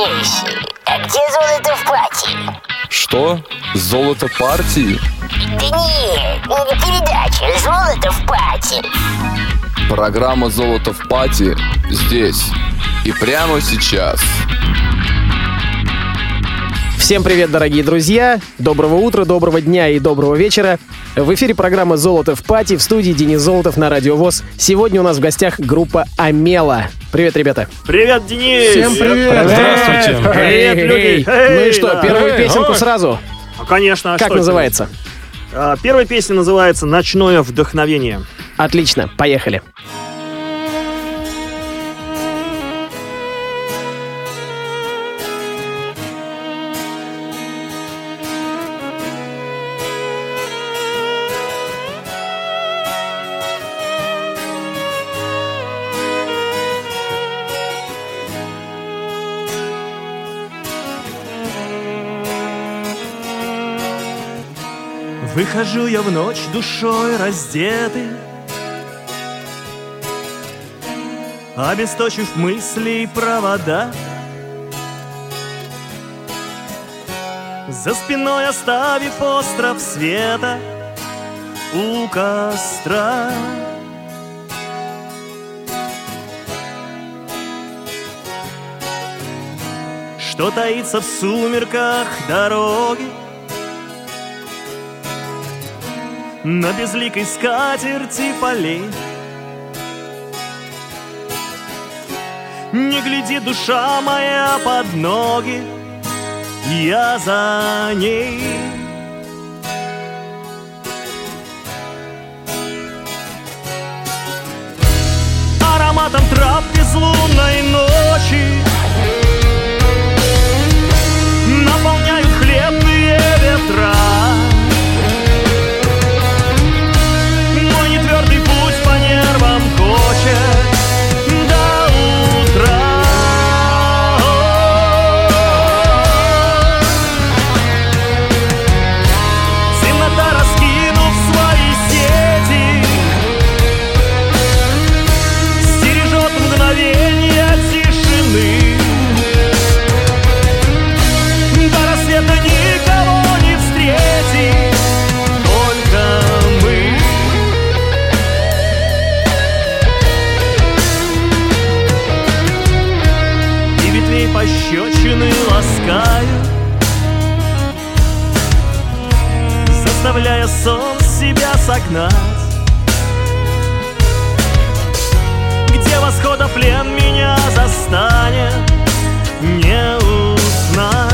Слушай, а где золото в пати? Что? Золото партии? Да нет, не передача «Золото в пати». Программа «Золото в пати» здесь и прямо сейчас. Всем привет, дорогие друзья! Доброго утра, доброго дня и доброго вечера. В эфире программа «Золото в пати» в студии Денис Золотов на Радио ВОЗ. Сегодня у нас в гостях группа «Амела». Привет, ребята! Привет, Денис! Всем привет! Здравствуйте! Привет, люди! Ну и что, да. первую Эй, песенку ой. сразу? А, Конечно, а Как это? называется? А, Первая песня называется «Ночное вдохновение». Отлично, поехали. Выхожу я в ночь душой раздетый Обесточив мысли и провода За спиной оставив остров света У костра. Что таится в сумерках дороги На безликой скатерти полей. Не гляди, душа моя, под ноги Я за ней. Ароматом трав безлунной ночи согнать Где восхода плен меня застанет Не узнать.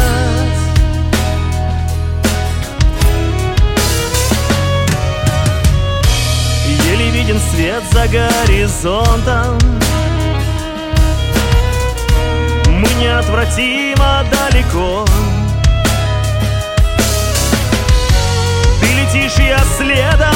Еле виден свет за горизонтом. Мы неотвратимо далеко. Ты летишь, я следом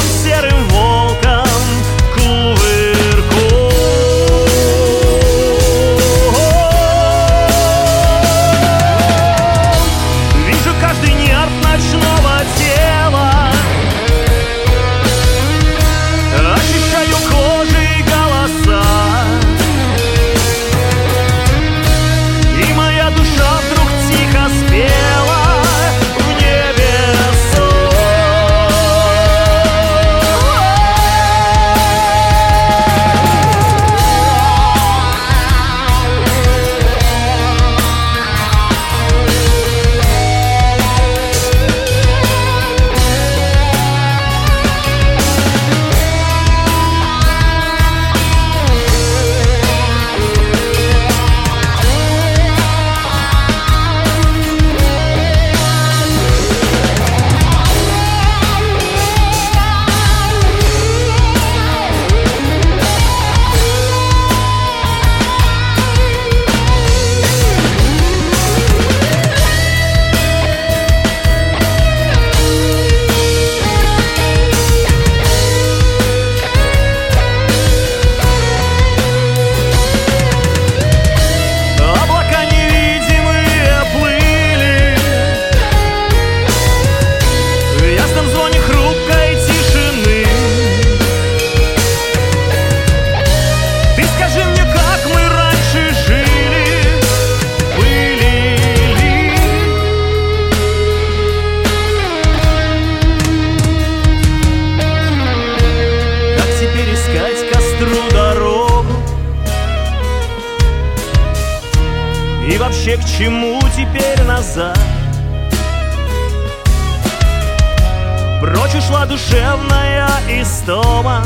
истома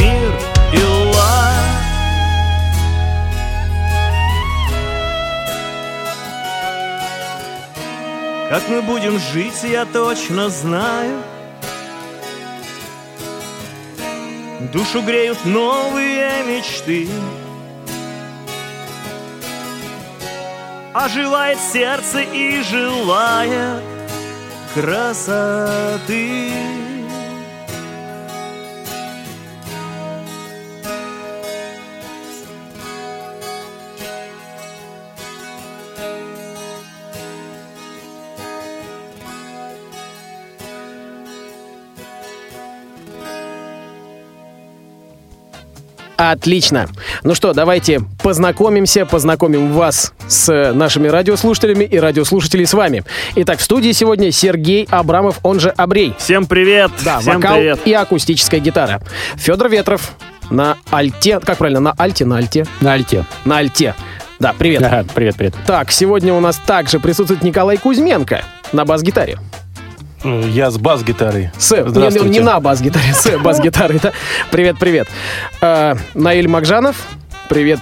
Мир и лад. Как мы будем жить, я точно знаю. Душу греют новые мечты. Оживает сердце и желает красоты. Отлично. Ну что, давайте познакомимся, познакомим вас с нашими радиослушателями и радиослушателей с вами. Итак, в студии сегодня Сергей Абрамов, он же Абрей. Всем привет! Да, Всем вокал привет! и акустическая гитара. Федор Ветров на альте. Как правильно? На альте, на альте, На альте. на альте. Да, привет. Ага, привет, привет. Так, сегодня у нас также присутствует Николай Кузьменко на бас-гитаре. Я с бас-гитарой. С, не, не на бас-гитаре, с бас-гитарой, да. Привет, привет. Э, Наиль Макжанов. Привет,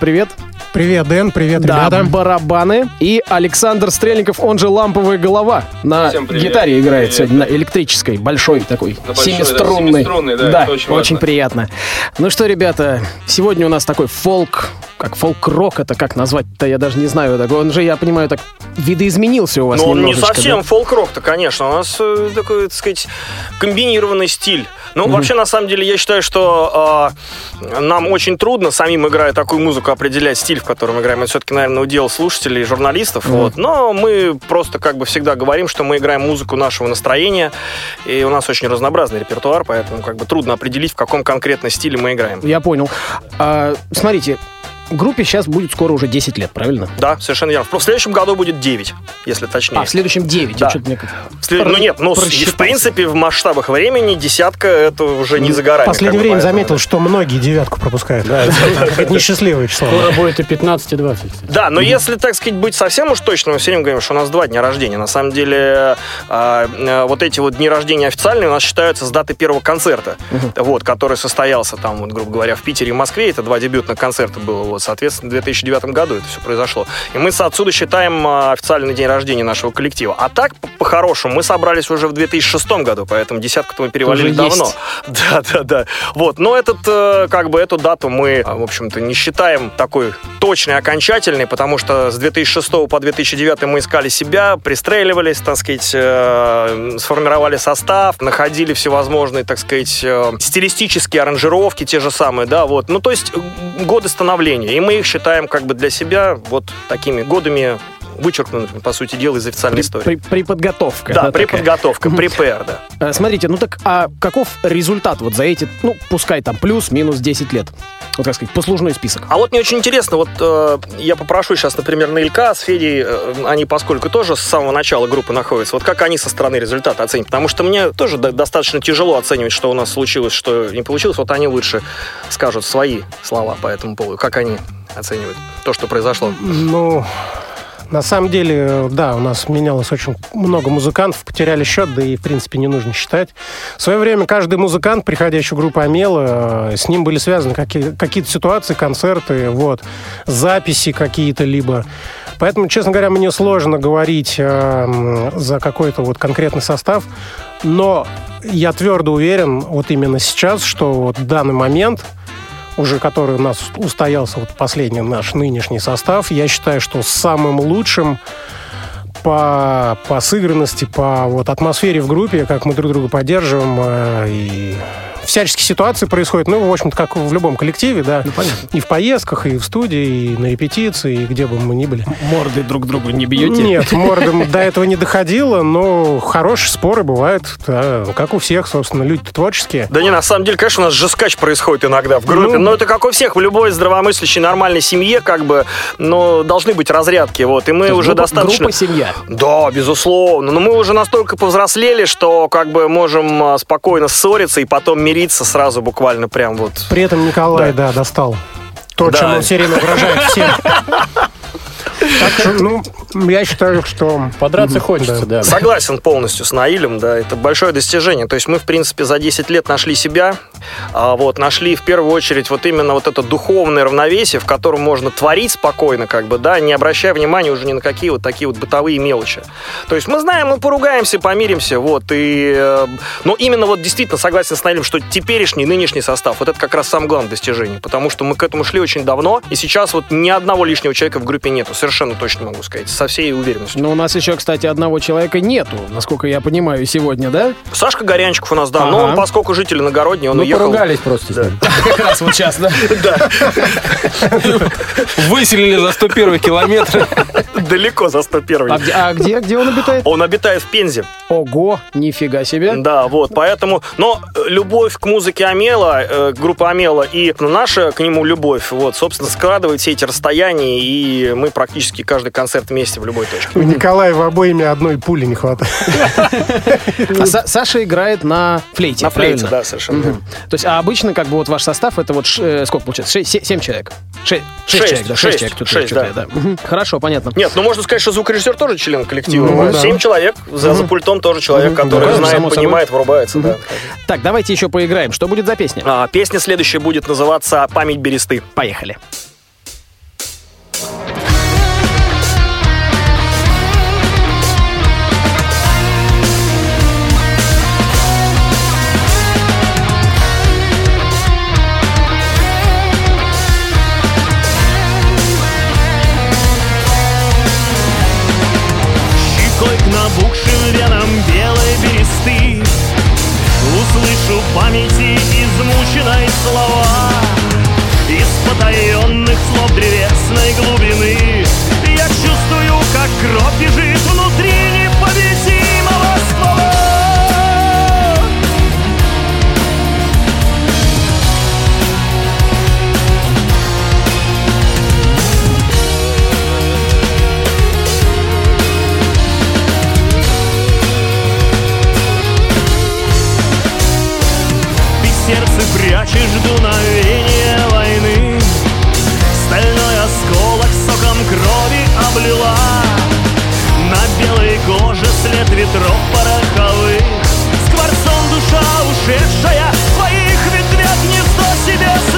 привет. Дэн, привет, Да, ребята. барабаны. И Александр Стрельников, он же ламповая голова. На гитаре играет Привет. сегодня, на электрической, большой такой, На большой, да, семиструнной. семиструнной, да, это очень важно. приятно. Ну что, ребята, сегодня у нас такой фолк, как фолк-рок, это как назвать-то, я даже не знаю. Так, он же, я понимаю, так видоизменился у вас Ну, он не совсем да? фолк-рок-то, конечно. У нас э, такой, так сказать, комбинированный стиль. Ну, вообще, на самом деле, я считаю, что э, нам очень трудно самим, играя такую музыку, определять стиль, в котором играем. Это все-таки, наверное, удел слушателей и журналистов. Вот. Но мы просто как бы всегда говорим, что мы играем музыку нашего настроения, и у нас очень разнообразный репертуар, поэтому как бы трудно определить, в каком конкретно стиле мы играем. Я понял. А, смотрите, группе сейчас будет скоро уже 10 лет, правильно? Да, совершенно верно. В следующем году будет 9, если точнее. А, в следующем 9. Да. что-то мне След- Ну нет, ну, в принципе, в масштабах времени десятка это уже не за горами. В последнее время поэтому, заметил, что многие девятку пропускают. Да, это несчастливое число. Скоро будет и 15, и 20. кстати. Да, но если, так сказать, быть совсем уж точным, мы все время говорим, что у нас два дня рождения. На самом деле, а, а, вот эти вот дни рождения официальные у нас считаются с даты первого концерта, вот, который состоялся там, вот, грубо говоря, в Питере и Москве. Это два дебютных концерта было, вот, соответственно, в 2009 году это все произошло. И мы отсюда считаем а, официальный день рождения нашего коллектива. А так, по- по-хорошему, мы собрались уже в 2006 году, поэтому десятку-то мы перевалили Уже давно. есть. Да, да, да. Вот, но этот, э, как бы, эту дату мы, а, в общем-то, не считаем такой точной, окончательной, потому что с 2006 по 2009 мы искали себя, пристреливались, так сказать, э, сформировали состав, находили всевозможные, так сказать, э, стилистические аранжировки, те же самые, да, вот. Ну, то есть годы становления, и мы их считаем, как бы, для себя вот такими годами вычеркнутыми, по сути дела, из официальной истории. При, приподготовка. Да, такая. преподготовка, препер, да. Э, Смотрите, ну так, а каков результат вот за эти, ну, пускай там плюс-минус 10 лет? Вот, как сказать, послужной список. А вот мне очень интересно, вот э, я попрошу сейчас, например, на Илька с Федей, э, они поскольку тоже с самого начала группы находятся, вот как они со стороны результата оценят? Потому что мне тоже до- достаточно тяжело оценивать, что у нас случилось, что не получилось. Вот они лучше скажут свои слова по этому поводу. Как они оценивают то, что произошло? Ну, на самом деле, да, у нас менялось очень много музыкантов, потеряли счет, да и, в принципе, не нужно считать. В свое время каждый музыкант, приходящий в группу Амела, э, с ним были связаны какие- какие-то ситуации, концерты, вот, записи какие-то либо. Поэтому, честно говоря, мне сложно говорить э, за какой-то вот конкретный состав, но я твердо уверен вот именно сейчас, что вот в данный момент уже который у нас устоялся, вот последний наш нынешний состав, я считаю, что самым лучшим по, по сыгранности, по вот атмосфере в группе, как мы друг друга поддерживаем, э, и всяческие ситуации происходят, ну, в общем-то, как в любом коллективе, да. И в поездках, и в студии, и на репетиции, и где бы мы ни были. Морды друг другу не бьете? Нет, мордом до этого не доходило, но хорошие споры бывают, да, как у всех, собственно, люди творческие. Да не, на самом деле, конечно, у нас жескач происходит иногда в группе, Ну. но это как у всех, в любой здравомыслящей нормальной семье, как бы, но должны быть разрядки, вот, и мы уже группа- достаточно... Группа семья. Да, безусловно. Но мы уже настолько повзрослели, что как бы можем а, спокойно ссориться и потом мириться сразу буквально прям вот. При этом Николай, да, достал то, Да. чем он все время угрожает всем. Так что, ну, я считаю, что... Подраться хочется, да. Согласен полностью с Наилем, да, это большое достижение. То есть мы, в принципе, за 10 лет нашли себя, а, вот, нашли в первую очередь вот именно вот это духовное равновесие, в котором можно творить спокойно, как бы, да, не обращая внимания уже ни на какие вот такие вот бытовые мелочи. То есть мы знаем, мы поругаемся, помиримся, вот, и... э, Но именно вот действительно согласен с Наилем, что теперешний, нынешний состав, вот это как раз самое главное достижение, потому что мы к этому шли очень давно, и сейчас вот ни одного лишнего человека в группе нету, совершенно точно могу сказать, со всей уверенностью. Но у нас еще, кстати, одного человека нету, насколько я понимаю, сегодня, да? Сашка Горянчиков у нас, да, но Ага. он, поскольку житель иногородний, он Ну, уехал... поругались просто ним. Как раз вот сейчас, да? Выселили за 101 километр. Далеко за 101 А где, а где, где он обитает? Он обитает в Пензе. Ого, нифига себе. Да, вот, поэтому... Но э, любовь к музыке Амела, э, группа Амела и наша к нему любовь, вот, собственно, складывает все эти расстояния, и мы практически каждый концерт вместе в любой точке. У Николая в обоими одной пули не хватает. А Са- Саша играет на флейте, На флейте, правильно? да, совершенно. То есть, а обычно, как бы, вот ваш состав, это вот, э, сколько получается? Шесть, се- семь человек? Ше- шесть Шесть, человек, да, шесть, шесть человек. Тут шесть, да. Хорошо, понятно. Нет, ну можно сказать, что звукорежиссер тоже член коллектива. Ну, да. Семь человек, за, за пультом тоже человек, который знает, понимает, врубается. да. Так, давайте еще поиграем. Что будет за песня? А, песня следующая будет называться «Память Бересты». Поехали. Щекой слова. Из потаенных сердце прячешь дуновение войны. Стальной осколок соком крови облила. На белой коже след ветров пороховых. Скворцом душа ушедшая Твоих ветвях гнездо себе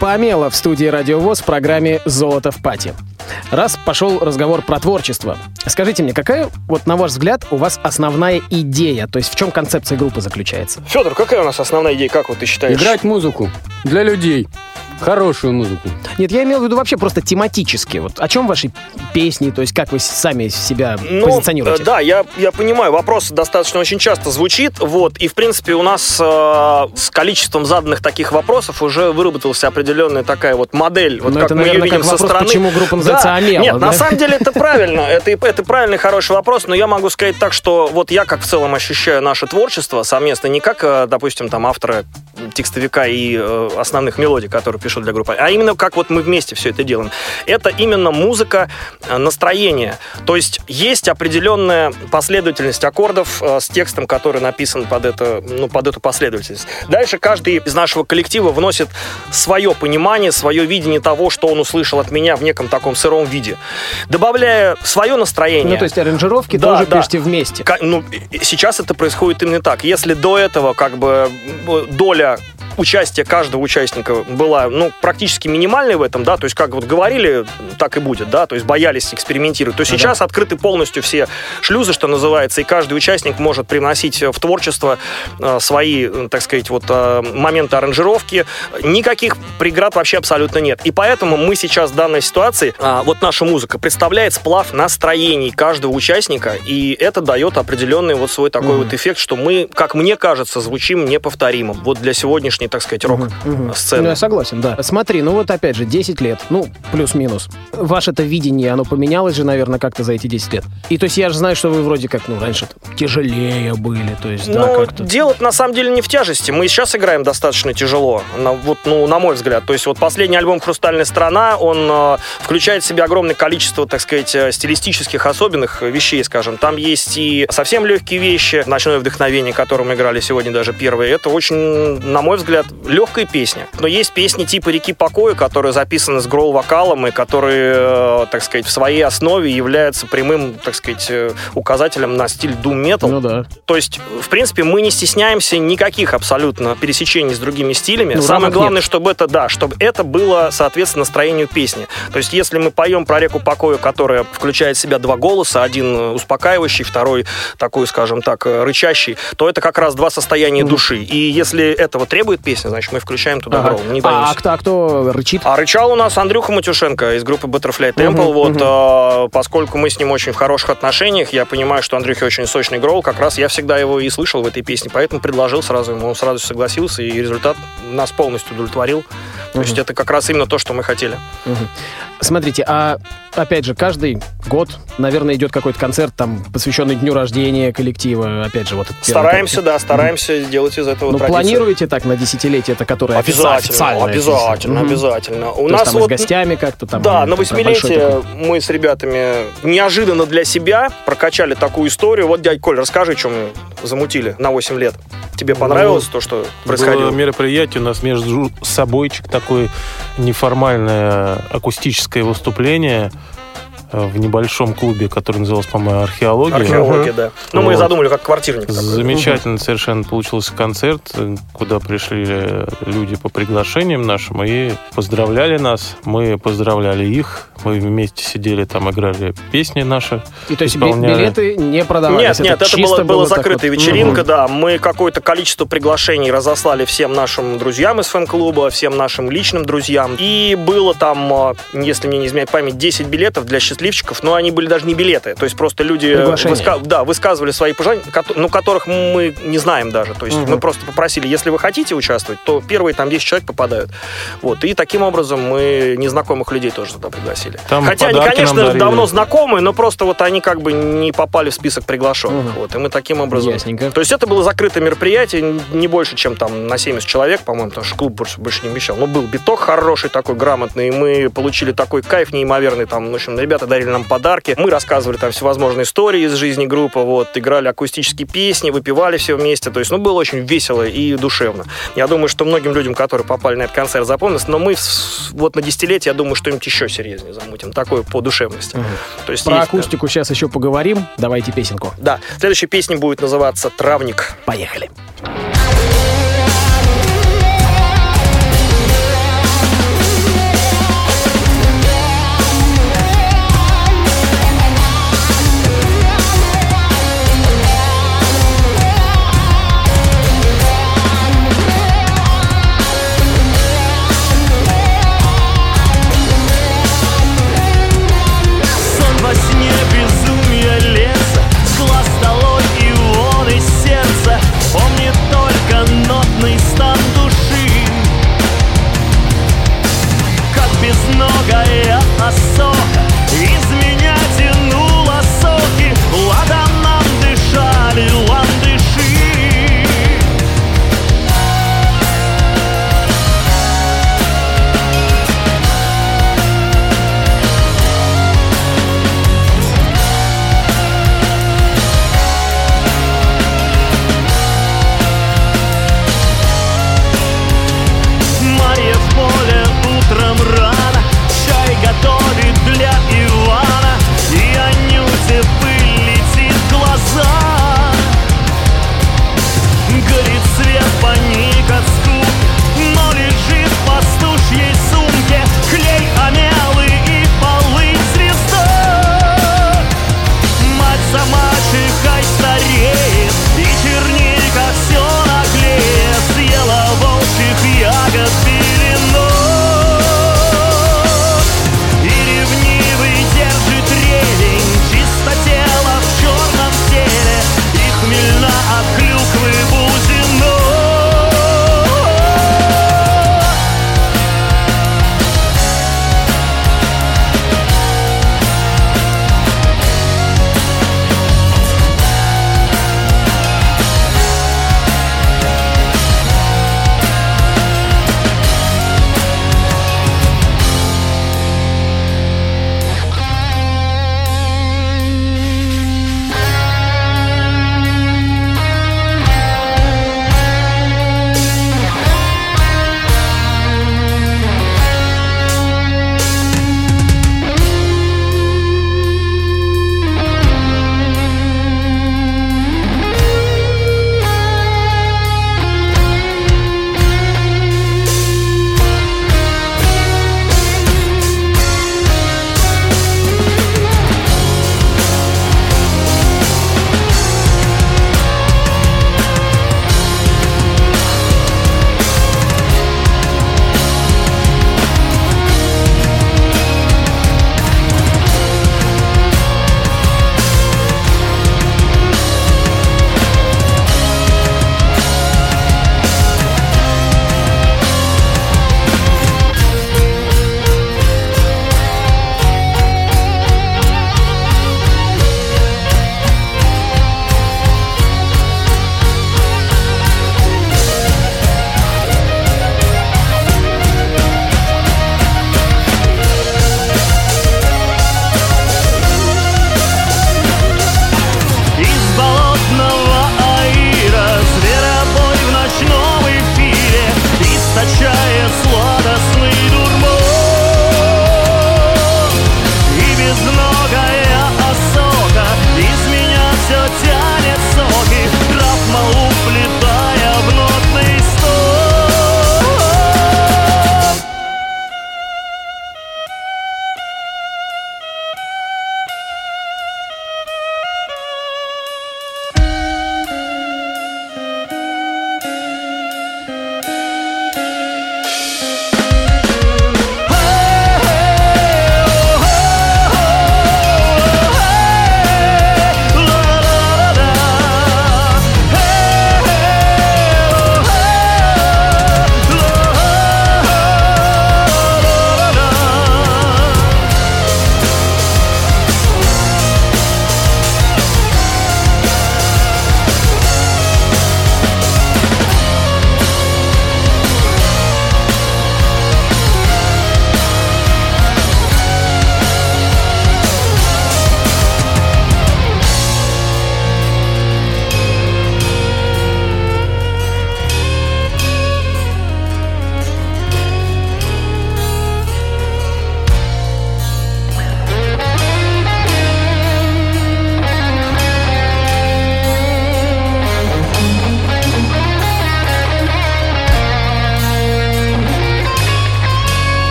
Группа Амела в студии Радиовоз в программе «Золото в пати». Раз пошел разговор про творчество, скажите мне, какая, вот на ваш взгляд, у вас основная идея? То есть в чем концепция группы заключается? Федор, какая у нас основная идея, как вот ты считаешь? Играть музыку для людей. Хорошую музыку. Нет, я имел в виду вообще просто тематически. Вот о чем ваши песни, то есть как вы сами себя Ну, позиционируете? да, я, я понимаю, вопрос достаточно очень часто звучит, вот, и, в принципе, у нас э, с количеством заданных таких вопросов уже выработалась определенная такая вот модель, вот Ну, как это, мы наверное, ее видим как со вопрос, стороны. почему группа называется Да. «Амела», Нет, да? на самом деле это правильно, это, это правильный, хороший вопрос, но я могу сказать так, что вот я как в целом ощущаю наше творчество совместно, не как, э, допустим, там, автора текстовика и э, основных мелодий, которые пишу для группы, а именно как вот мы вместе все это делаем. Это именно музыка э, настроения. То есть есть определенная последовательность аккордов э, с текстом, который написан под, это, ну, под эту последовательность. Дальше каждый из нашего коллектива вносит свое понимание, свое видение того, что он услышал от меня в неком таком сыром виде. Добавляя свое настроение. Ну, то есть аранжировки Да, тоже да. пишете вместе. Ну, сейчас это происходит именно так. Если до этого как бы м, доля участия каждого участника была, ну, практически минимальной в этом, да, то есть как вот говорили, так и будет, да, то есть боялись экспериментировать, то сейчас открыты полностью все шлюзы, что называется, и каждый участник может привносить в творчество э, свои, э, так сказать, вот э, моменты аранжировки, никаких преград вообще абсолютно нет. И поэтому мы сейчас в данной ситуации, вот наша музыка представляет сплав настроений каждого участника, и это дает определенный вот свой такой вот эффект, что мы, как мне кажется, звучим неповторимым. Вот для сегодняшней, так сказать, Ну, рок-сцены. я согласен, да. Смотри, ну вот опять же, 10 лет, ну, плюс-минус. Ваше это видение, оно поменялось же, наверное, как-то за эти 10 лет. И то есть я же знаю, что вы вроде как, ну, раньше тяжелее были, то есть, да, Ну, как-то. дело на самом деле не в тяжести. Мы сейчас играем достаточно тяжело, на, вот, ну, на мой взгляд. То есть вот последний альбом «Хрустальная страна», он э, включает в себя огромное количество, так сказать, э, стилистических особенных вещей, скажем. Там есть и совсем легкие вещи, «Ночное вдохновение», которое мы играли сегодня даже первые. Это очень, на мой взгляд, легкая песня. Но есть песни типа «Реки покоя», которые записаны с гроул-вокалом и которые, э, так сказать, в своей основе являются прямым, так сказать, э, указателем на стиль doom metal. Ну да. То есть, в принципе, мы не стесняемся никаких абсолютно пересечений с другими стилями. Ну, Самое главное, нет. чтобы это, да, чтобы это было, соответственно, настроению песни. То есть, если мы поем про реку покоя, которая включает в себя два голоса, один успокаивающий, второй такой, скажем так, э, рычащий, то это как раз два состояния души. И если этого требует песня, значит, мы включаем туда Ага. гроул. Не боимся. а кто, а кто рычит? А рычал у нас Андрюха Матюшенко из группы Butterfly Temple. вот, э, поскольку мы с ним очень в хороших отношениях, я понимаю, что Андрюхе очень сочный гроул, как раз я всегда его и слышал в этой песне, поэтому предложил сразу ему, он сразу согласился, и результат нас полностью удовлетворил. То есть это как раз именно то, что мы хотели. Смотрите, а опять же, каждый год, наверное, идет какой-то концерт, там, посвященный дню рождения коллектива. Опять же, вот этот первый Стараемся, да, стараемся сделать из этого Ну, планируете так на десятилетие, это которое Обязательно, официально? обязательно, Мгм. обязательно. У То есть нас там и с вот гостями как-то там? Да, на восьмилетие такой? мы с ребятами неожиданно для себя прокачали такую историю. Вот, дядь Коль, расскажи, что мы замутили на 8 лет. Тебе понравилось то, что происходило? Было мероприятие у нас между собойчик такое неформальное акустическое выступление э, в небольшом клубе, который назывался, по-моему, «Археология». Археология, да. Ну, мы Вот. задумали как квартирник. такой. Замечательно совершенно получился концерт, куда пришли э, люди по приглашениям нашим и поздравляли нас. Мы поздравляли их. Мы вместе сидели там, играли песни наши. И то есть исполняли. билеты не продавались? Нет, нет, это была, была закрытая вот? вечеринка, Мгм. да. Мы какое-то количество приглашений разослали всем нашим друзьям из фэн-клуба, всем нашим личным друзьям. И было там, а, если мне не изменяет память, 10 билетов для счастливчиков, но они были даже не билеты. То есть просто люди выска- да, высказывали свои пожелания, ну, которых мы не знаем даже. То есть мы просто попросили, если вы хотите участвовать, то первые там 10 человек попадают. Вот. И таким образом мы незнакомых людей тоже туда пригласили. Там Хотя они, конечно, давно знакомые, но просто вот они как бы не попали в список приглашенных. Вот. И мы таким образом... Ясненько. То есть это было закрытое мероприятие, не больше, чем там на 70 человек, по-моему, потому что клуб больше, больше не вмещал. Но был биток хороший такой, грамотный, и мы получили такой кайф неимоверный. Там, в общем, ребята дарили нам подарки. Мы рассказывали там всевозможные истории из жизни группы, вот, играли акустические песни, выпивали все вместе. То есть, ну, было очень весело и душевно. Я думаю, что многим людям, которые попали на этот концерт, запомнилось, но мы вот на десятилетие, я думаю, что-нибудь еще серьезнее замутим. Такое по душевности. То есть Про есть, да. акустику сейчас еще поговорим. Давайте песенку. Да, следующая песня будет называться «Травник». Поехали.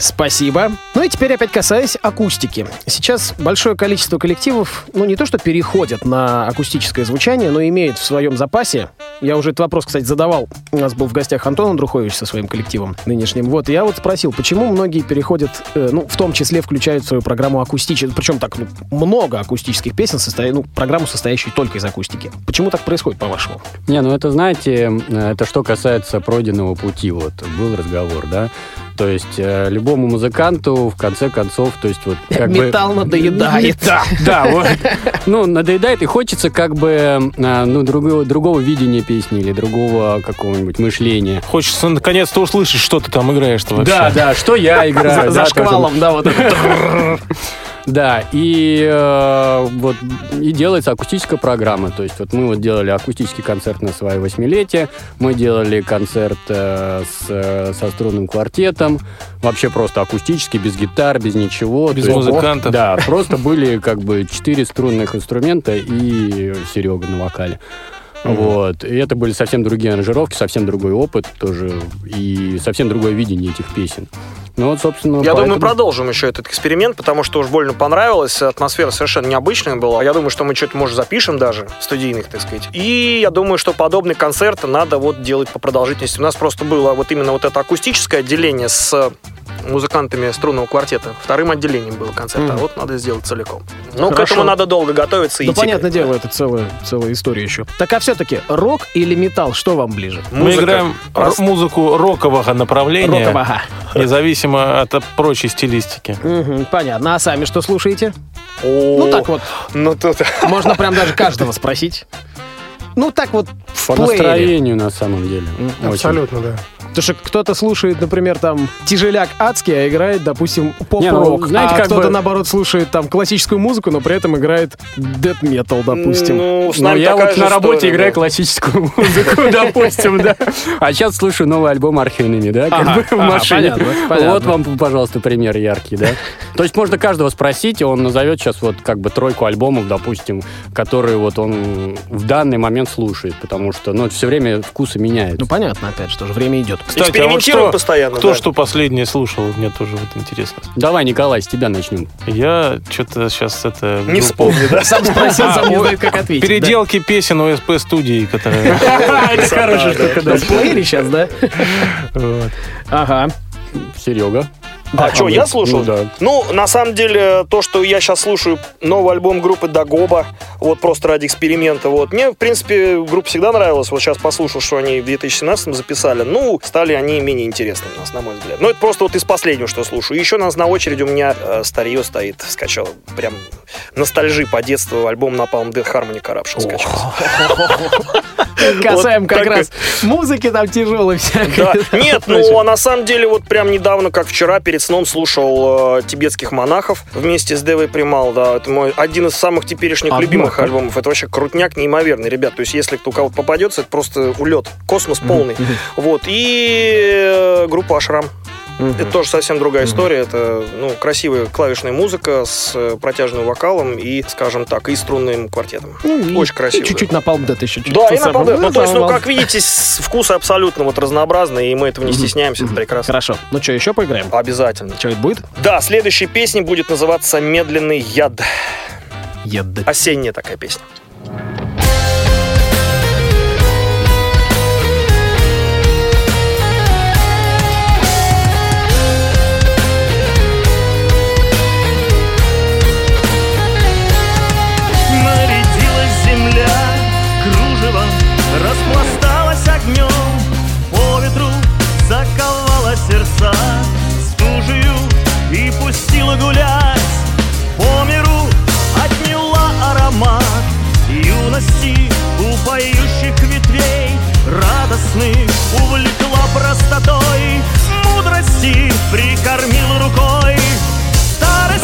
Спасибо. Ну и теперь опять касаясь акустики. Сейчас большое количество коллективов, ну не то что переходят на акустическое звучание, но имеют в своем запасе. Я уже этот вопрос, кстати, задавал. У нас был в гостях Антон Андрухович со своим коллективом нынешним. Вот, я вот спросил, почему многие переходят, э, ну, в том числе включают в свою программу акустическую, причем так ну, много акустических песен, состоя... ну, программу, состоящую только из акустики. Почему так происходит, по-вашему? Не, ну это, знаете, э, это что касается пройденного пути, вот, был разговор, да? То есть э, любому музыканту, в конце концов, то есть вот как бы... Металл надоедает. Да, да, вот. Ну, надоедает и хочется как бы, э, ну, другого, другого видения песни или другого какого-нибудь мышления. Хочется наконец-то услышать, что ты там играешь-то вообще. Да, да, что я играю. За, да, за шквалом, да, вот это. Да, и э, вот и делается акустическая программа. То есть вот мы вот делали акустический концерт на свое восьмилетие, мы делали концерт э, с, э, со струнным квартетом, вообще просто акустический, без гитар, без ничего. Без То есть, музыкантов. Да, просто были как бы четыре струнных инструмента и Серега на вокале. Вот. И это были совсем другие аранжировки, совсем другой опыт тоже, и совсем другое видение этих песен. Ну вот, собственно, Я думаю, мы поэтому- продолжим еще этот эксперимент, потому что уж больно понравилось. Атмосфера совершенно необычная была. Я думаю, что мы что-то, может, запишем даже, студийных, так сказать. И я думаю, что подобный концерт надо вот делать по продолжительности. У нас просто было вот именно вот это акустическое отделение с музыкантами струнного квартета. Вторым отделением был концерт, а Мгм. вот надо сделать целиком. Ну, к Хорошо. этому надо долго готовиться и Ну, идти. понятное дело, это целая, целая история еще. Так, а все-таки рок или металл, что вам ближе? Мы Музыка. играем Раз- р- музыку рокового направления, Рокового. независимо от прочей стилистики. Мгм, понятно. А сами что слушаете? О, Ну, так вот, Ну, тут... можно прям даже каждого спросить. Ну, так вот, в По плеере. настроению, на самом деле. Очень. Абсолютно, да. Потому что кто-то слушает, например, там тяжеляк адский, а играет, допустим, ну, поп-рок. знаете, а как кто-то, бы- наоборот, слушает там классическую музыку, но при этом играет дэт метал, допустим. Ну, с Ну, я вот на работе история, играю да. классическую музыку, допустим, да. А сейчас слушаю новый альбом Архенеми, да, как Ага, бы в машине. Вот вам, пожалуйста, пример яркий, да. То есть можно каждого спросить, и он назовет сейчас вот как бы тройку альбомов, допустим, которые вот он в данный момент слушает, потому что, ну, все время вкусы меняются. Ну, понятно, опять, что же время идет. Кстати, а вот Экспериментируем что, постоянно, кто да. что последнее слушал, мне тоже вот интересно. Давай, Николай, с тебя начнем. Я что-то сейчас это... Не вспомню, да? Сам спросил, сам не А, знает, как ответить. Переделки песен ОСП студии, которые... Это хорошая штука, Да, в плеере сейчас, да? Ага. Серега. А что, я слушал? Ну, да. Ну, на самом деле, то, что я сейчас слушаю новый альбом группы Дагоба, вот просто ради эксперимента, вот. Мне, в принципе, группа всегда нравилась. Вот сейчас послушал, что они в 2017 записали. Ну, стали они менее интересны у нас, на мой взгляд. Но это просто вот из последнего, что слушаю. Еще нас на очереди у меня э, старье стоит, скачал. Прям ностальжи по детству. Альбом Napalm Death Harmony Corruption скачался. Касаем Вот как раз музыки там тяжелой всякой. Да. Нет, ну а на самом деле вот прям недавно, как вчера, перед сном слушал э, тибетских монахов вместе с Девой Примал, да, это мой один из самых теперешних Однако. любимых альбомов. Это вообще крутняк неимоверный, ребят. То есть если кто у кого попадется, это просто улет, космос полный. Вот и э, группа Ашрам. Это тоже совсем другая история. Это ну, красивая клавишная музыка с э, протяжным вокалом и, скажем так, и струнным квартетом. Очень красиво. Ну, Чуть-чуть на Palm Dead еще чуть Да, и на Palm Dead. Ну, то есть, ну, как видите, вкусы абсолютно вот разнообразные, и мы этого не стесняемся, это прекрасно. Хорошо. Ну что, еще поиграем? Обязательно. Что это будет? Да, следующая песня будет называться «Медленный яд». Едда. Осенняя такая песня. Пустила гулять. По миру отняла аромат юности у поющих ветвей, радостных увлекла простотой, мудрости прикормила рукой старости.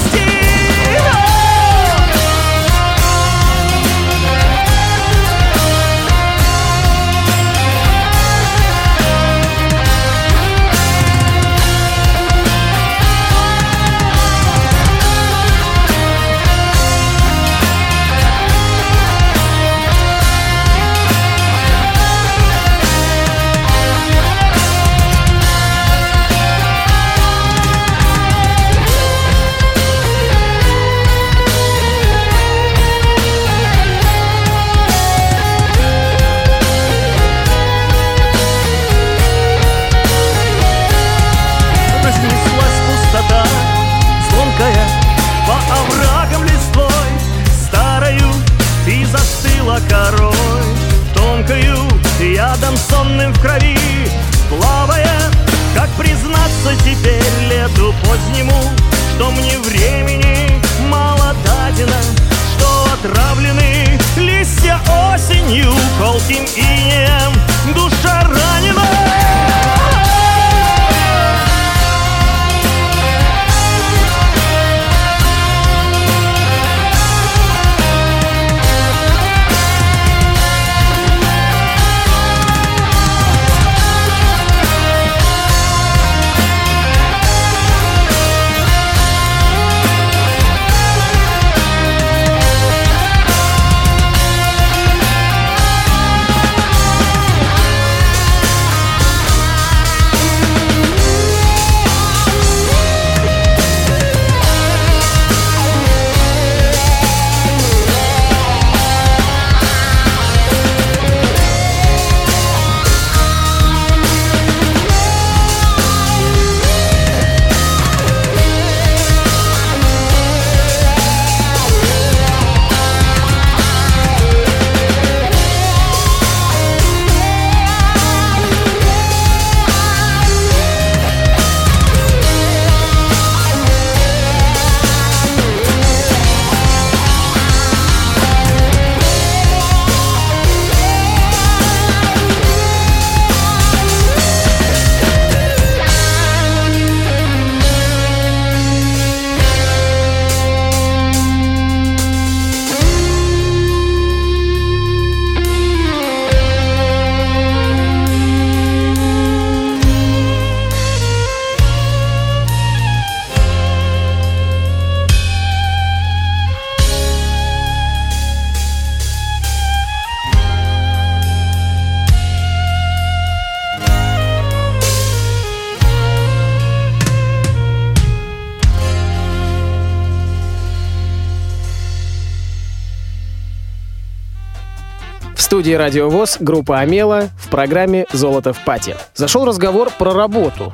Студии Радио ВОЗ группа Амела в программе «Золото в пати». Зашел разговор про работу.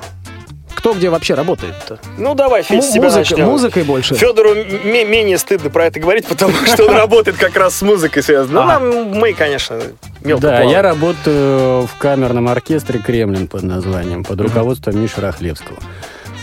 Кто где вообще работает-то? Ну, давай, Федь, с тебя музыка- начнем. музыкой больше? Федору ме- менее стыдно про это говорить, потому что он работает как раз с музыкой связано. Ну, нам, мы, конечно, мелко Да, я работаю в камерном оркестре «Кремлин» под названием, под руководством Миши Рахлевского.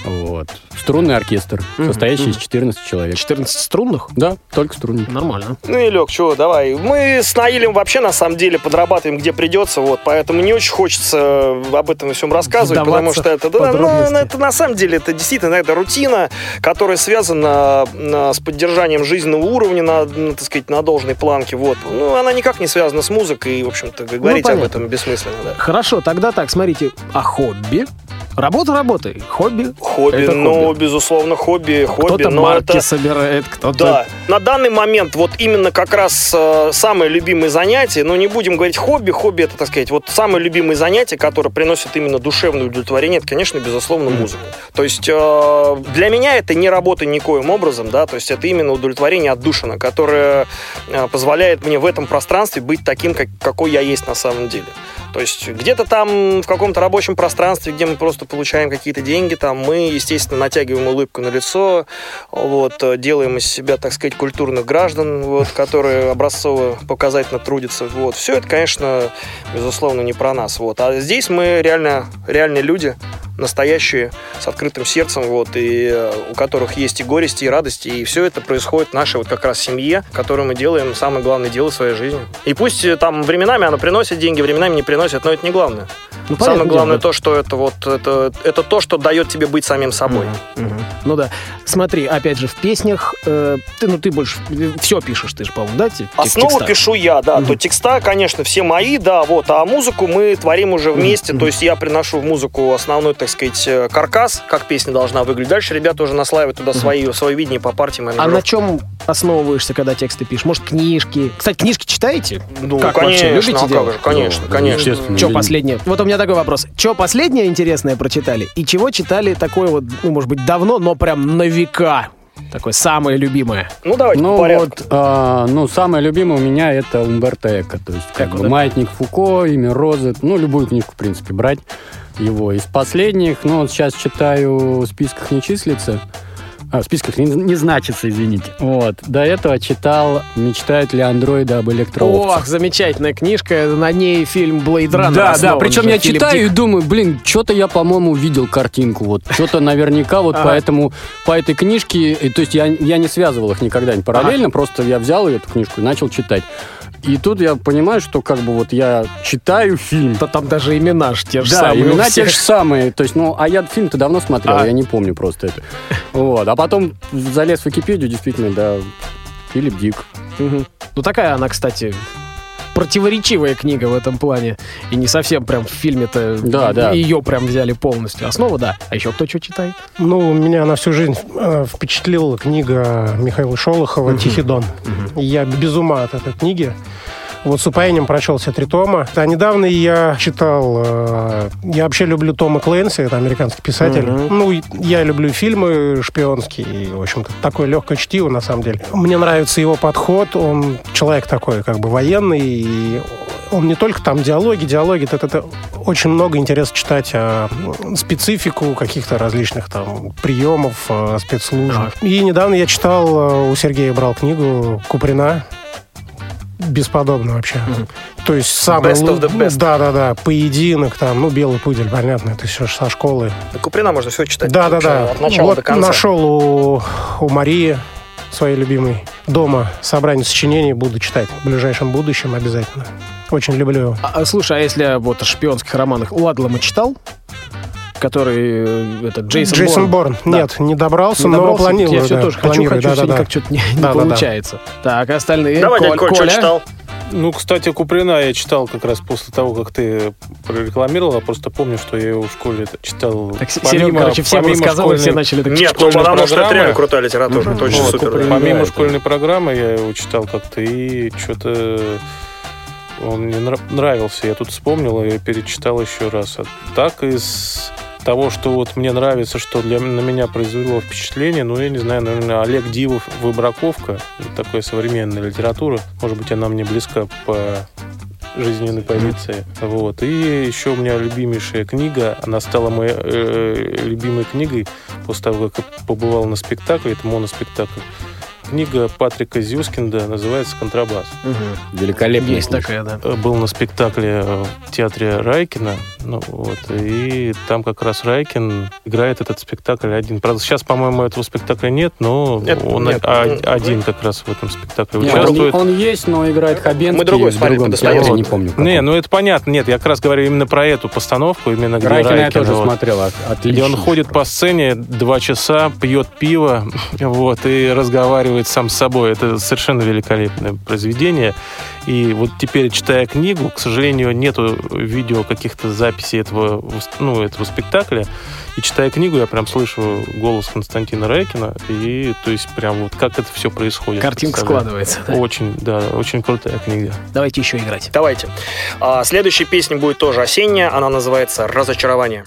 Вот. Струнный оркестр, состоящий из 14 человек. 14 струнных? Да, только струнный. Нормально. Ну и Лег, чего, давай. Мы с Наилем вообще на самом деле подрабатываем, где придется, вот, поэтому не очень хочется об этом всем рассказывать, потому что это, да, ну, это на самом деле это действительно это рутина, которая связана на- с поддержанием жизненного уровня на, на, так сказать, на должной планке, вот. Ну, она никак не связана с музыкой, и, в общем-то, говорить об понятно. этом бессмысленно, да. Хорошо, тогда так, смотрите, а хобби? Работа работой, хобби. Хобби, Это ну, хобби. Безусловно, хобби, хобби, Кто-то марки это... собирает, кто-то... Да, на данный момент вот именно как раз э, самое любимое занятие, но не будем говорить хобби, хобби это, так сказать, вот самое любимое занятие, которое приносит именно душевное удовлетворение, это, конечно, безусловно, музыка. То есть э, для меня это не работа никоим образом, да, то есть это именно удовлетворение отдушина, которое э, позволяет мне в этом пространстве быть таким, как, какой я есть на самом деле. То есть где-то там в каком-то рабочем пространстве, где мы просто получаем какие-то деньги, там мы, естественно, натягиваем улыбку на лицо, вот, делаем из себя, так сказать, культурных граждан, вот, которые образцово показательно трудятся. Вот. Все это, конечно, безусловно, не про нас. Вот. А здесь мы реально, реальные люди, настоящие, с открытым сердцем, вот, и э, у которых есть и горести, и радости, и все это происходит в нашей вот как раз семье, которую мы делаем самое главное дело в своей жизни. И пусть э, там временами она приносит деньги, временами не приносит, но это не главное. Ну, Самое главное дело. то, что это вот это, это то, что дает тебе быть самим собой. Мгм. Ну да. Смотри, опять же, в песнях э, ты, ну ты больше все пишешь, ты же, по-моему, да? те- те- Основу текста? пишу я, да. Мгм. То текста, конечно, все мои, да, вот. А музыку мы творим уже вместе. Мгм. То есть я приношу в музыку основной, так сказать, э, каркас, как песня должна выглядеть. Дальше ребята уже наслаивают туда свои, свое видение по партиям. А на чем основываешься, когда тексты пишешь? Может, книжки? Кстати, книжки читаете? Ну, как вообще, конечно, любите а как же, конечно, Ну, конечно. Естественно. Что последнее? Вот у меня такой вопрос. Что последнее интересное прочитали? И чего читали такое вот, ну, может быть, давно, но прям на века? Такое самое любимое. Ну, давайте Ну по порядку. вот, а, ну самое любимое у меня это Умберто Эко, то есть как Эко, бы да? Маятник Фуко, Имя Розы, ну любую книжку в принципе брать его. Из последних, ну вот сейчас читаю в списках не числится, А, в списках не, не значится, извините. Вот. До этого читал «Мечтают ли андроиды об электроовцах». Ох, замечательная книжка. На ней фильм Blade Runner Да, да, причем же, я Филипп читаю Дик. и думаю, блин, что-то я, по-моему, видел картинку. Вот что-то наверняка вот поэтому по этой книжке, то есть я, я не связывал их никогда не параллельно, просто я взял эту книжку и начал читать. И тут я понимаю, что как бы вот я читаю фильм. Да там даже имена ж те же Да, самые. у имена те же самые. То есть, ну, а я фильм-то давно смотрел, А. я не помню просто это. Вот. А потом залез в Википедию, действительно, да, Филипп Дик. Мгм. Ну, такая она, кстати, противоречивая книга в этом плане. И не совсем прям в фильме-то Да, да. ее прям взяли полностью. Основа, да. А еще кто что читает? Ну, меня на всю жизнь э, впечатлила книга Михаила Шолохова «Тихий дон». Я без ума от этой книги. Вот с упоением прочел все три тома. А недавно я читал... э, я вообще люблю Тома Клэнси, это американский писатель. Ну, и я люблю фильмы шпионские. И, в общем-то, такое легкое чтиво, на самом деле. Мне нравится его подход. Он человек такой, как бы военный. И он не только там диалоги, диалоги, это, это очень много интересно читать а, специфику каких-то различных там приемов, а, спецслужб. Ага. И недавно я читал, а, у Сергея брал книгу Куприна. Бесподобно вообще. То есть самый Best of the best. Да, да, да. Поединок там, ну, белый пудель, понятно, это все со школы. Да Куприна можно все читать. Да, да, да. От начала вот до конца. нашел у, у Марии своей любимой дома собрание сочинений, буду читать в ближайшем будущем обязательно. Очень люблю его. А, а, слушай, а если вот о шпионских романах Ладлама читал? Который, э, этот, Джейсон, Джейсон Борн. Да. Нет, не добрался, Не но добрался? планирую. Я все да, тоже хочу, планирую, хочу, все да-да-да. никак что-то не, не Да-да-да. получается. Так, остальные. Давай, Коль- Коль, что Коля? читал? Ну, кстати, Куприна я читал как раз после того, как ты прорекламировал. Я просто помню, что я его в школе это читал. Так, Серега, короче, всем помимо рассказал, и все школьной- начали так... Нет, ну школьной потому что это программы. реально крутая литература. Это очень Вот, супер. Куприн. да. Помимо это- школьной программы я его читал как-то, и что-то он мне нра- нравился. Я тут вспомнил и перечитал еще раз. А так из того, что вот мне нравится, что для, на меня произвело впечатление, ну, я не знаю, наверное, Олег Дивов «Выбраковка», такая современная литература. Может быть, она мне близка по жизненной позиции. Вот. И еще у меня любимейшая книга, она стала моей э, любимой книгой после того, как я побывал на спектакле, это моноспектакль. Книга Патрика Зюскинда называется «Контрабас». Великолепная Есть книжка. такая, да. Э, Был на спектакле э, в театре Райкина, ну, вот, и там как раз Райкин играет этот спектакль один. Правда, сейчас, по-моему, этого спектакля нет, но Нет, он нет. а- Ну, один как раз в этом спектакле Не, участвует. он, он есть, но играет Хабенский Мы другой смотрели по Достоевскому. не помню. каком. Не, ну это понятно. Нет, я как раз говорю именно про эту постановку, именно где Райкина я Райкин, тоже вот. смотрел, от- Где отлично. он ходит по сцене два часа, пьет пиво, вот, и разговаривает сам с собой. Это совершенно великолепное произведение. И вот теперь, читая книгу, к сожалению, нету видео каких-то записей этого, ну, этого спектакля. И читая книгу, я прям слышу голос Константина Райкина. И, то есть, прям вот как это все происходит. Картинка складывается. да. Очень, да, очень крутая книга. Давайте еще играть. Давайте. А, следующая песня будет тоже осенняя. Она называется «Разочарование».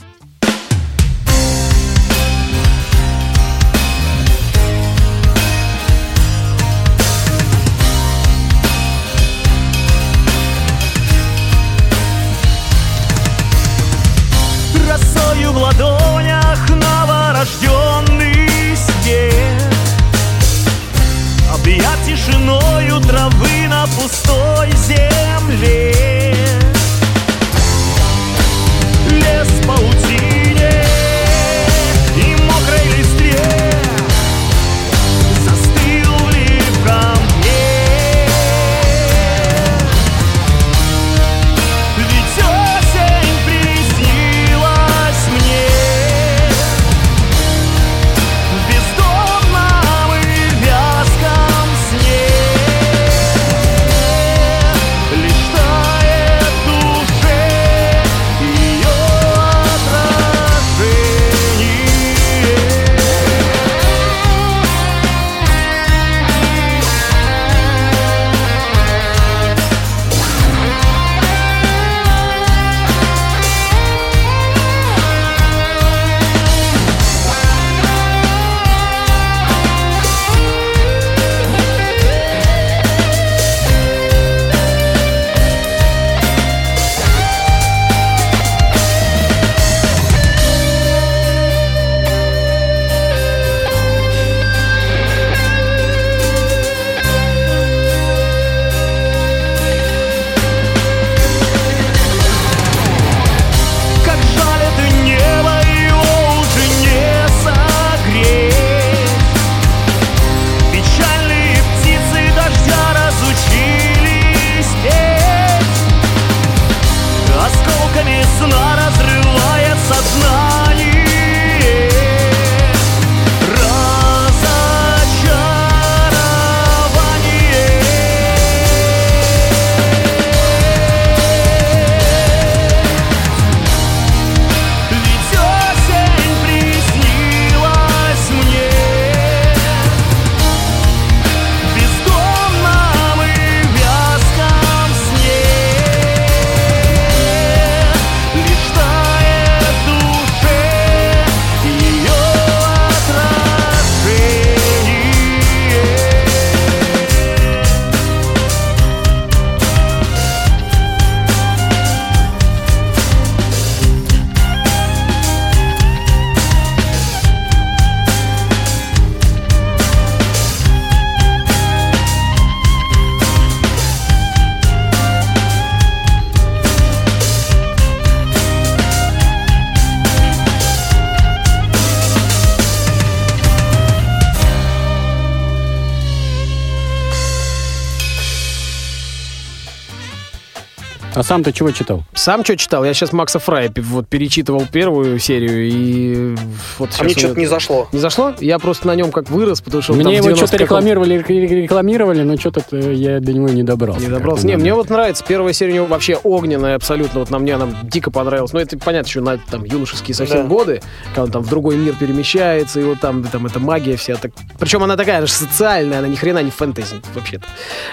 Сам ты чего читал? Сам что читал? Я сейчас Макса Фрая вот перечитывал первую серию и вот А мне что-то не зашло. Не зашло? Я просто на нем как вырос, потому что Мне его 90 что-то рекламировали, рек- рекламировали, но что-то я до него не добрался. Не добрался. Не, мне вот нравится. Первая серия у него вообще огненная абсолютно. Вот на мне она дико понравилась. Но это понятно, что на там юношеские совсем Да. годы, когда он там в другой мир перемещается, и вот там, там эта магия вся. Так... Причем она такая же социальная, она ни хрена не фэнтези вообще-то.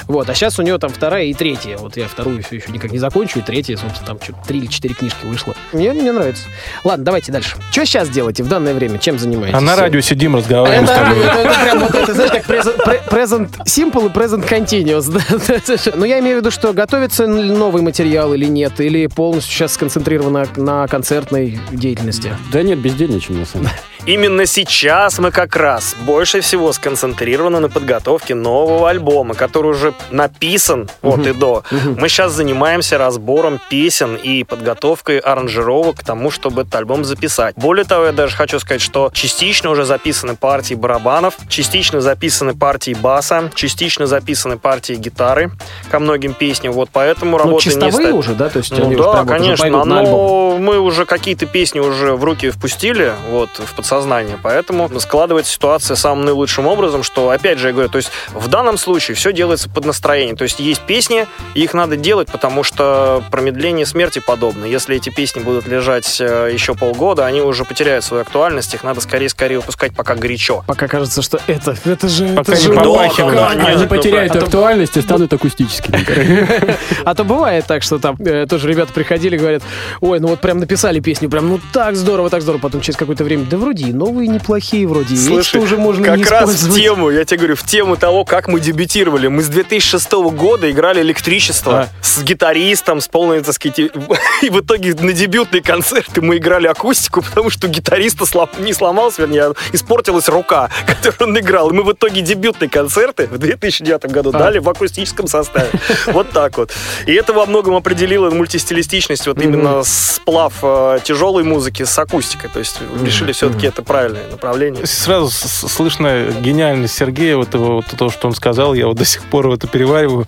Вот. А сейчас у него там вторая и третья. Вот я вторую все еще никак не закончу, и третья, собственно, там что-то три или четыре книжки вышло. Мне, мне нравится. Ладно, давайте дальше. Что сейчас делаете в данное время? Чем занимаетесь? А на радио сидим, разговариваем с тобой. это- это прям вот это, знаешь, как пре- present simple и present continuous. Но я имею в виду, что готовится ли новый материал или нет, или полностью сейчас сконцентрировано на концертной деятельности. Да нет, бездельничаем на самом деле. Именно сейчас мы как раз больше всего сконцентрированы на подготовке нового альбома, который уже написан от и до. Мы сейчас занимаемся разбором песен и подготовкой аранжировок к тому, чтобы этот альбом записать. Более того, я даже хочу сказать, что частично уже записаны партии барабанов, частично записаны партии баса, частично записаны партии гитары ко многим песням. Вот поэтому Ну, работа не чистовые ста- уже, да? То есть ну они уже да, прям вот уже конечно, пойдут на альбом. но мы уже какие-то песни уже в руки впустили, вот, в подсознание, поэтому складывается ситуация самым наилучшим образом, что, опять же, я говорю, то есть в данном случае все делается под настроение, то есть есть песни, и их надо делать, потому что промедление смерти подобно. Если эти песни будут лежать э, еще полгода, они уже потеряют свою актуальность, их надо скорее-скорее выпускать, пока горячо. Пока кажется, что это, это же... Пока это не же попахивает. Да, да, Они потеряют а то- актуальность и станут акустическими. А то бывает так, что там э, тоже ребята приходили и говорят, ой, ну вот прям написали песню, прям ну так здорово, так здорово. Потом через какое-то время, да вроде и новые неплохие, вроде и Слушай, эти уже можно как не раз в тему, я тебе говорю, в тему того, как мы дебютировали. Мы с 2006 года играли электричество А. с гитаристом, с полной, так сказать, и, в итоге на дебютные концерты мы играли акустику, потому что гитариста слом- не сломалась, вернее, а испортилась рука, которую он играл. И мы в итоге дебютные концерты в 2009 году А. дали в акустическом составе. Вот так вот. И это во многом определило мультистилистичность, вот именно сплав э, тяжелой музыки с акустикой. То есть решили все-таки это правильное направление. Сразу слышно гениальность Сергея, вот, его, вот то, что он сказал, я вот до сих пор это перевариваю.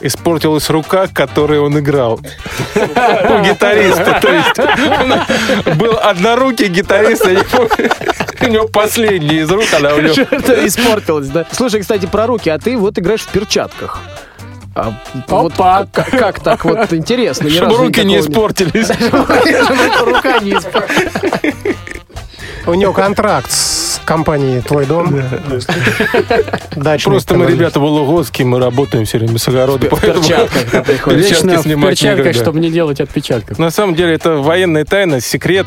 Испортилась рука, которой он играл. У гитариста. То есть был однорукий гитарист, я не помню. У него последний из рук, она у него... Это испортилось, да? Слушай, кстати, про руки, а ты вот играешь в перчатках. А вот как, как так? Вот интересно. Чтобы руки не испортились. Рука не испортилась. У него контракт с компанией «Твой дом». Просто мы, ребята, вологодские, мы работаем все время с огорода, приходишь. Перчатки Вечно в снимать перчатках, чтобы не делать отпечатков. На самом деле это военная тайна, секрет,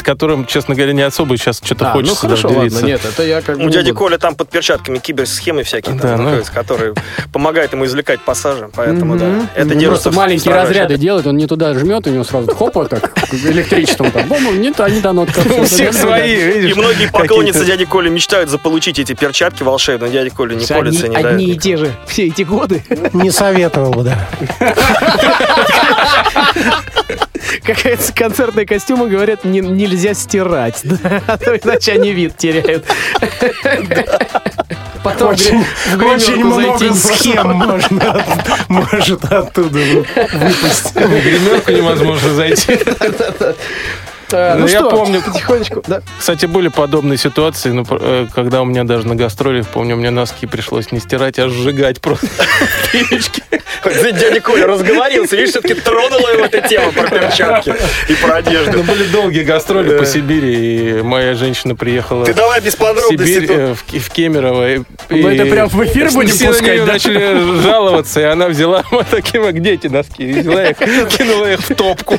которым, честно говоря, не особо сейчас что-то А, ну хочется хорошо, даже ладно, нет, это я как бы У не дяди буду. Коля там под перчатками киберсхемы всякие Да, там ну. находятся, которые помогают ему извлекать пассажи. Поэтому, да, это Он держится просто маленькие разряды делает, он не туда жмет, у него сразу хоп, вот так, электричеством там, бом, не то, не дано. У всех свои, видишь. И многие поклонницы дяди Коли мечтают заполучить эти перчатки волшебные. Дядя Коля не колется, одни, не одни и те же все эти годы. Не советовал бы, да. Какая-то концертные костюмы, говорят, не- нельзя стирать. да, а то иначе они вид теряют. Потом Очень, в очень много зайти. схем можно, может оттуда выпасть. В гримерку невозможно зайти. А, Ну Ну, я что, помню. потихонечку. да. Кстати, были подобные ситуации, ну, э, когда у меня даже на гастролях, помню, мне носки пришлось не стирать, а сжигать просто. Дядя Коля разговорился, видишь, все-таки тронула его эта тема про перчатки и про Ну, одежду. были долгие гастроли по Сибири, и моя женщина приехала Ты давай без в Сибирь, подробностей. э, в, в Кемерово. и- Мы это прям в эфир будем пускать, начали жаловаться, и она взяла вот такие, вот, где эти носки? И взяла их, кинула их в топку.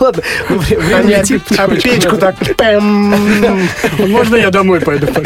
Ладно, ну, вре- время летит об потихонечку. печку так. Можно я домой пойду?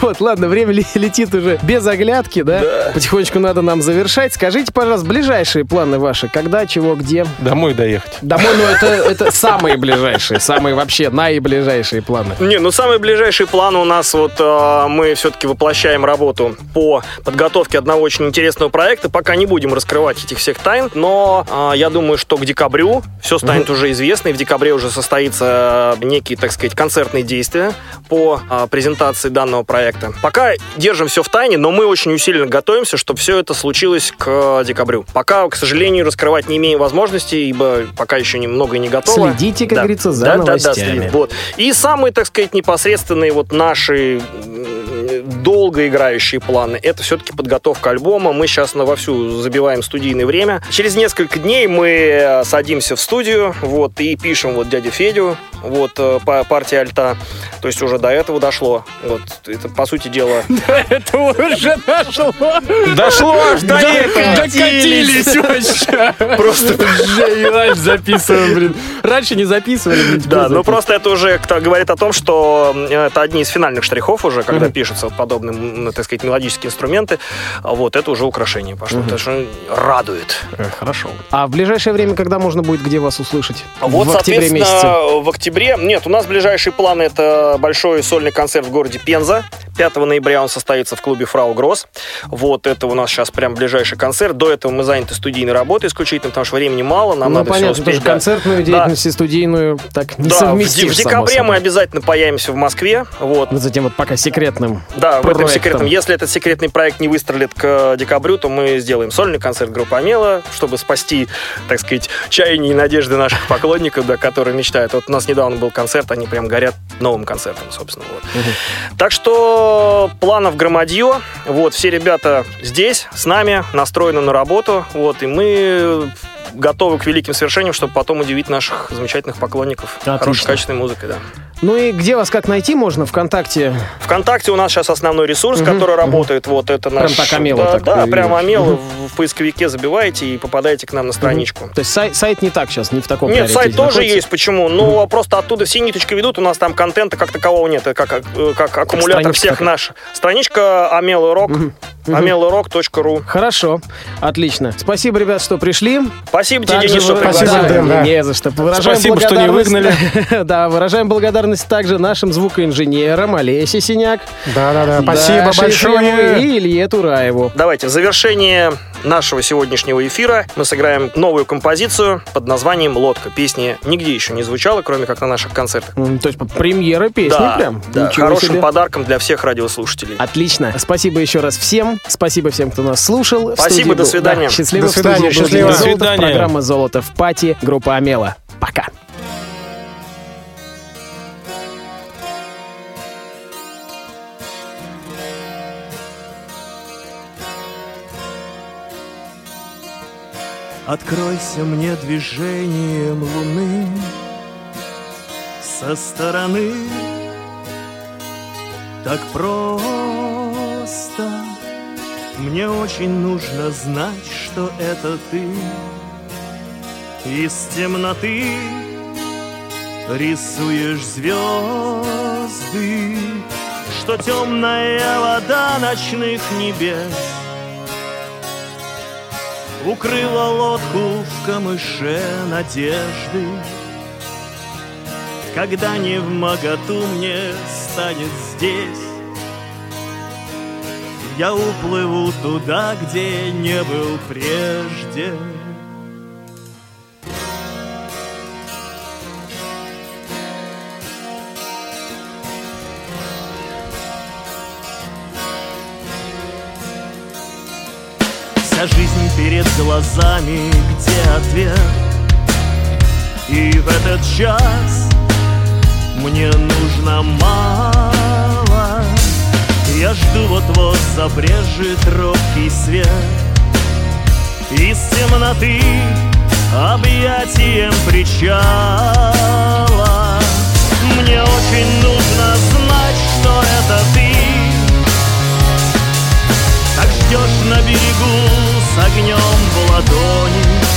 Вот, ладно, время ле- летит уже без оглядки, да? Потихонечку надо нам завершать. Скажите, пожалуйста, ближайшие планы ваши. Когда, чего, где? Домой доехать. Домой, ну это, это самые ближайшие, самые вообще наиближайшие планы. Не, ну самый ближайший план у нас вот э, мы все-таки воплощаем работу по подготовке одного очень интересного проекта. Пока не будем раскрывать этих всех тайн, но э, я думаю, что к декабрю все станет будет уже известно, и в декабре уже состоится э, некие, так сказать, концертные действия по а, презентации данного проекта. Пока держим все в тайне, но мы очень усиленно готовимся, чтобы все это случилось к декабрю. Пока, к сожалению, раскрывать не имеем возможности, ибо пока еще немного не готово. Следите, как Да. говорится, за да, да, да, новостями. следим. Вот. И самые, так сказать, непосредственные вот наши м, долгоиграющие планы, это все-таки подготовка альбома. Мы сейчас на вовсю забиваем студийное время. Через несколько дней мы э, садимся в студию, вот, и пишем вот дядю Федю, вот, э, по партии альта. То есть уже до этого дошло. Вот, это, по сути дела, Это уже дошло. Дошло аж до этого. Докатились вообще. Просто- Уже записываем, блин. Раньше не записывали, Да, ну записываем. просто это уже кто говорит о том, что э, это одни из финальных штрихов уже, когда пишутся вот подобные, так сказать, мелодические инструменты. А Вот это уже украшение пошло. Это что радует. Хорошо. А в ближайшее время, когда можно будет где вас услышать? Вот, в октябре соответственно, месяце. в октябре... Нет, у нас ближайшие планы это большой сольный концерт в городе Пенза. 5 ноября он состоится в клубе Фрау Гросс. Вот это у нас сейчас прям ближайший концерт. До этого мы заняты студийной работой исключительно, потому что времени мало, нам ну, надо понятно, все успеть. да. концертную деятельность и студийную так не Да, в, совместишь, в само декабре мы обязательно появимся в Москве. Вот. Вот затем вот пока секретным. Да, в этом проектом. секретном. Если этот секретный проект не выстрелит к декабрю, то мы сделаем сольный концерт группы Амела, чтобы спасти, так сказать, чаяния и надежды наших поклонников, да, которые мечтают. Вот у нас недавно был концерт, они прям горят новым концертом, собственно. Вот. Так что планов громадье. Вот, все ребята здесь, с нами, настроены на работу. Вот, и мы готовы к великим свершениям, чтобы потом удивить наших замечательных поклонников Отлично. хорошей, качественной музыкой, да. Ну и где вас как найти можно? ВКонтакте? ВКонтакте у нас сейчас основной ресурс, Мгм, который мгм. работает. Вот это наш... так Амела Да, так да, прямо Амела. Мгм. В, поисковике забиваете и попадаете к нам на страничку. То есть сайт, сайт не так сейчас, не в таком Нет, сайт тоже находится? есть. Почему? Ну, просто оттуда все ниточки ведут. У нас там контента как такового нет. Это как, э, как аккумулятор страничка всех такая. наших. Страничка Амела Рок. amelorok.ru Хорошо, отлично. Спасибо, ребят, что пришли. Спасибо тебе, Также Денис, что Спасибо, пригласил. Дэн, да. Не за что. Выражаем Спасибо, что не благодарность- Да, выражаем благодарность также нашим звукоинженерам Олесе Синяк, Да-да-да, спасибо большое. и Илье Тураеву. Давайте, в завершение нашего сегодняшнего эфира мы сыграем новую композицию под названием «Лодка». Песни нигде еще не звучала, кроме как на наших концертах. То есть премьера песни да, прям. да, Ничего хорошим себе. подарком для всех радиослушателей. Отлично. Спасибо еще раз всем. Спасибо всем, кто нас слушал. Спасибо, до свидания. Да, счастливо. До свидания, счастливо. До свидания. Программа «Золото в пати». Группа Амела. Пока. Откройся мне движением луны Со стороны. Так просто. Мне очень нужно знать, что это ты. Из темноты Рисуешь звезды Что темная вода ночных небес Укрыла лодку в камыше надежды. Когда не в моготу мне станет здесь Я уплыву туда, где не был прежде. Вся жизнь перед глазами, где ответ. И в этот час мне нужно мало. Я жду вот-вот забрежет робкий свет. Из темноты объятием причала. Мне очень нужно знать, что это ты. Так ждешь на берегу огнем в ладони